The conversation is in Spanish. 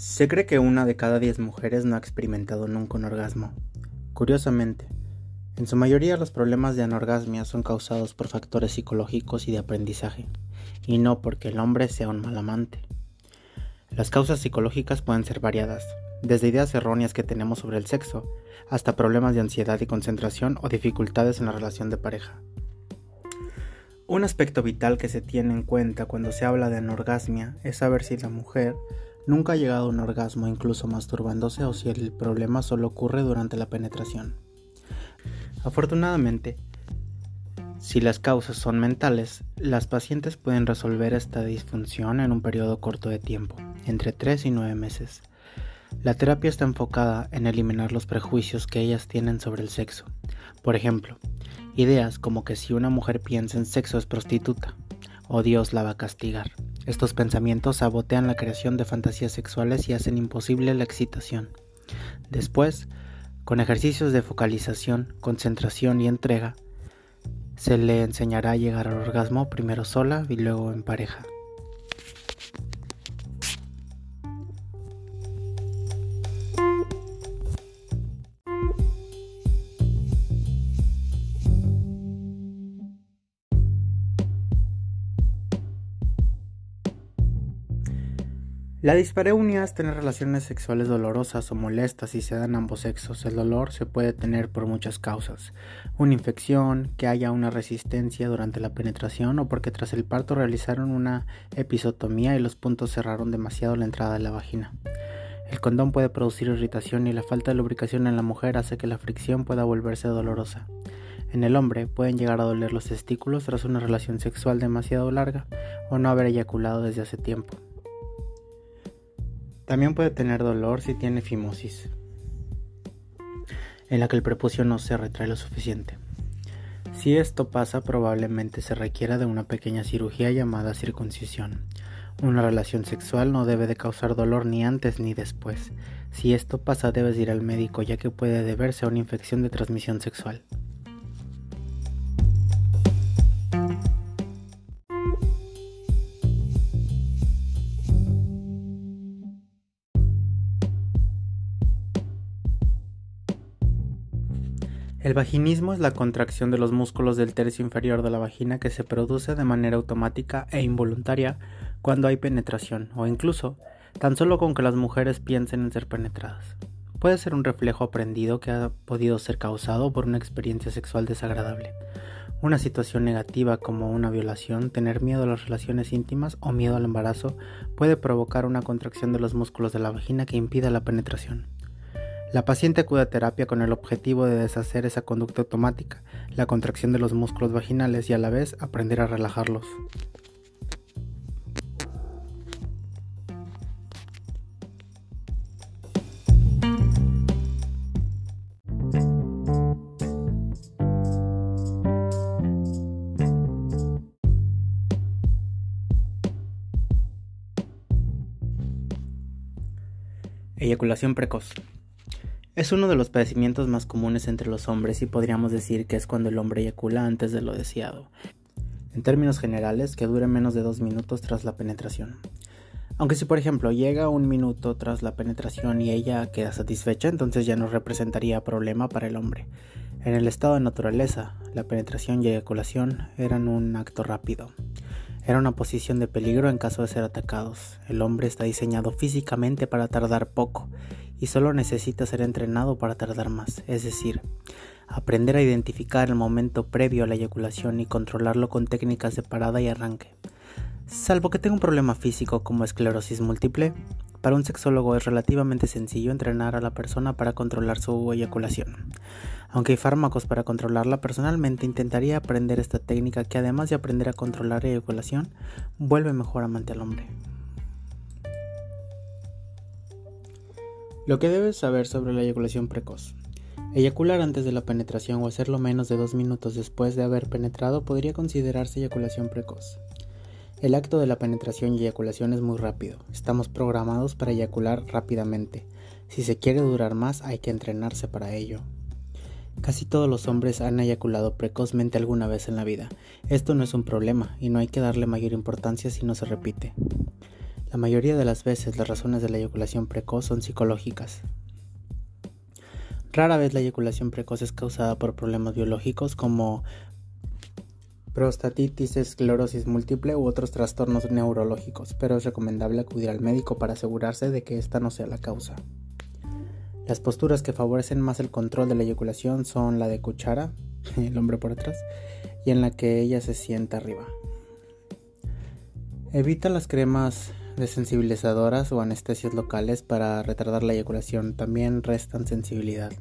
Se cree que una de cada diez mujeres no ha experimentado nunca un orgasmo. Curiosamente, en su mayoría los problemas de anorgasmia son causados por factores psicológicos y de aprendizaje, y no porque el hombre sea un mal amante. Las causas psicológicas pueden ser variadas, desde ideas erróneas que tenemos sobre el sexo, hasta problemas de ansiedad y concentración o dificultades en la relación de pareja. Un aspecto vital que se tiene en cuenta cuando se habla de anorgasmia es saber si la mujer nunca ha llegado a un orgasmo incluso masturbándose o si el problema solo ocurre durante la penetración. Afortunadamente, si las causas son mentales, las pacientes pueden resolver esta disfunción en un periodo corto de tiempo, entre 3 y 9 meses. La terapia está enfocada en eliminar los prejuicios que ellas tienen sobre el sexo. Por ejemplo, ideas como que si una mujer piensa en sexo es prostituta, o Dios la va a castigar. Estos pensamientos sabotean la creación de fantasías sexuales y hacen imposible la excitación. Después, con ejercicios de focalización, concentración y entrega, se le enseñará a llegar al orgasmo primero sola y luego en pareja. La dispareunia es tener relaciones sexuales dolorosas o molestas y se dan ambos sexos. El dolor se puede tener por muchas causas. Una infección, que haya una resistencia durante la penetración o porque tras el parto realizaron una episotomía y los puntos cerraron demasiado la entrada de la vagina. El condón puede producir irritación y la falta de lubricación en la mujer hace que la fricción pueda volverse dolorosa. En el hombre pueden llegar a doler los testículos tras una relación sexual demasiado larga o no haber eyaculado desde hace tiempo. También puede tener dolor si tiene fimosis, en la que el prepucio no se retrae lo suficiente. Si esto pasa, probablemente se requiera de una pequeña cirugía llamada circuncisión. Una relación sexual no debe de causar dolor ni antes ni después. Si esto pasa, debes ir al médico ya que puede deberse a una infección de transmisión sexual. El vaginismo es la contracción de los músculos del tercio inferior de la vagina que se produce de manera automática e involuntaria cuando hay penetración o incluso tan solo con que las mujeres piensen en ser penetradas. Puede ser un reflejo aprendido que ha podido ser causado por una experiencia sexual desagradable, una situación negativa como una violación, tener miedo a las relaciones íntimas o miedo al embarazo puede provocar una contracción de los músculos de la vagina que impida la penetración. La paciente acude a terapia con el objetivo de deshacer esa conducta automática, la contracción de los músculos vaginales y a la vez aprender a relajarlos. Eyaculación precoz. Es uno de los padecimientos más comunes entre los hombres y podríamos decir que es cuando el hombre eyacula antes de lo deseado. En términos generales, que dure menos de dos minutos tras la penetración. Aunque si por ejemplo llega un minuto tras la penetración y ella queda satisfecha, entonces ya no representaría problema para el hombre. En el estado de naturaleza, la penetración y eyaculación eran un acto rápido. Era una posición de peligro en caso de ser atacados. El hombre está diseñado físicamente para tardar poco y solo necesita ser entrenado para tardar más, es decir, aprender a identificar el momento previo a la eyaculación y controlarlo con técnicas de parada y arranque. Salvo que tenga un problema físico como esclerosis múltiple, para un sexólogo es relativamente sencillo entrenar a la persona para controlar su eyaculación. Aunque hay fármacos para controlarla, personalmente intentaría aprender esta técnica que además de aprender a controlar la eyaculación, vuelve mejor amante al hombre. Lo que debes saber sobre la eyaculación precoz. Eyacular antes de la penetración o hacerlo menos de dos minutos después de haber penetrado podría considerarse eyaculación precoz. El acto de la penetración y eyaculación es muy rápido. Estamos programados para eyacular rápidamente. Si se quiere durar más hay que entrenarse para ello. Casi todos los hombres han eyaculado precozmente alguna vez en la vida. Esto no es un problema y no hay que darle mayor importancia si no se repite. La mayoría de las veces las razones de la eyaculación precoz son psicológicas. Rara vez la eyaculación precoz es causada por problemas biológicos como prostatitis, esclerosis múltiple u otros trastornos neurológicos, pero es recomendable acudir al médico para asegurarse de que esta no sea la causa. Las posturas que favorecen más el control de la eyaculación son la de cuchara, el hombre por atrás, y en la que ella se sienta arriba. Evita las cremas desensibilizadoras o anestesias locales para retardar la eyaculación, también restan sensibilidad.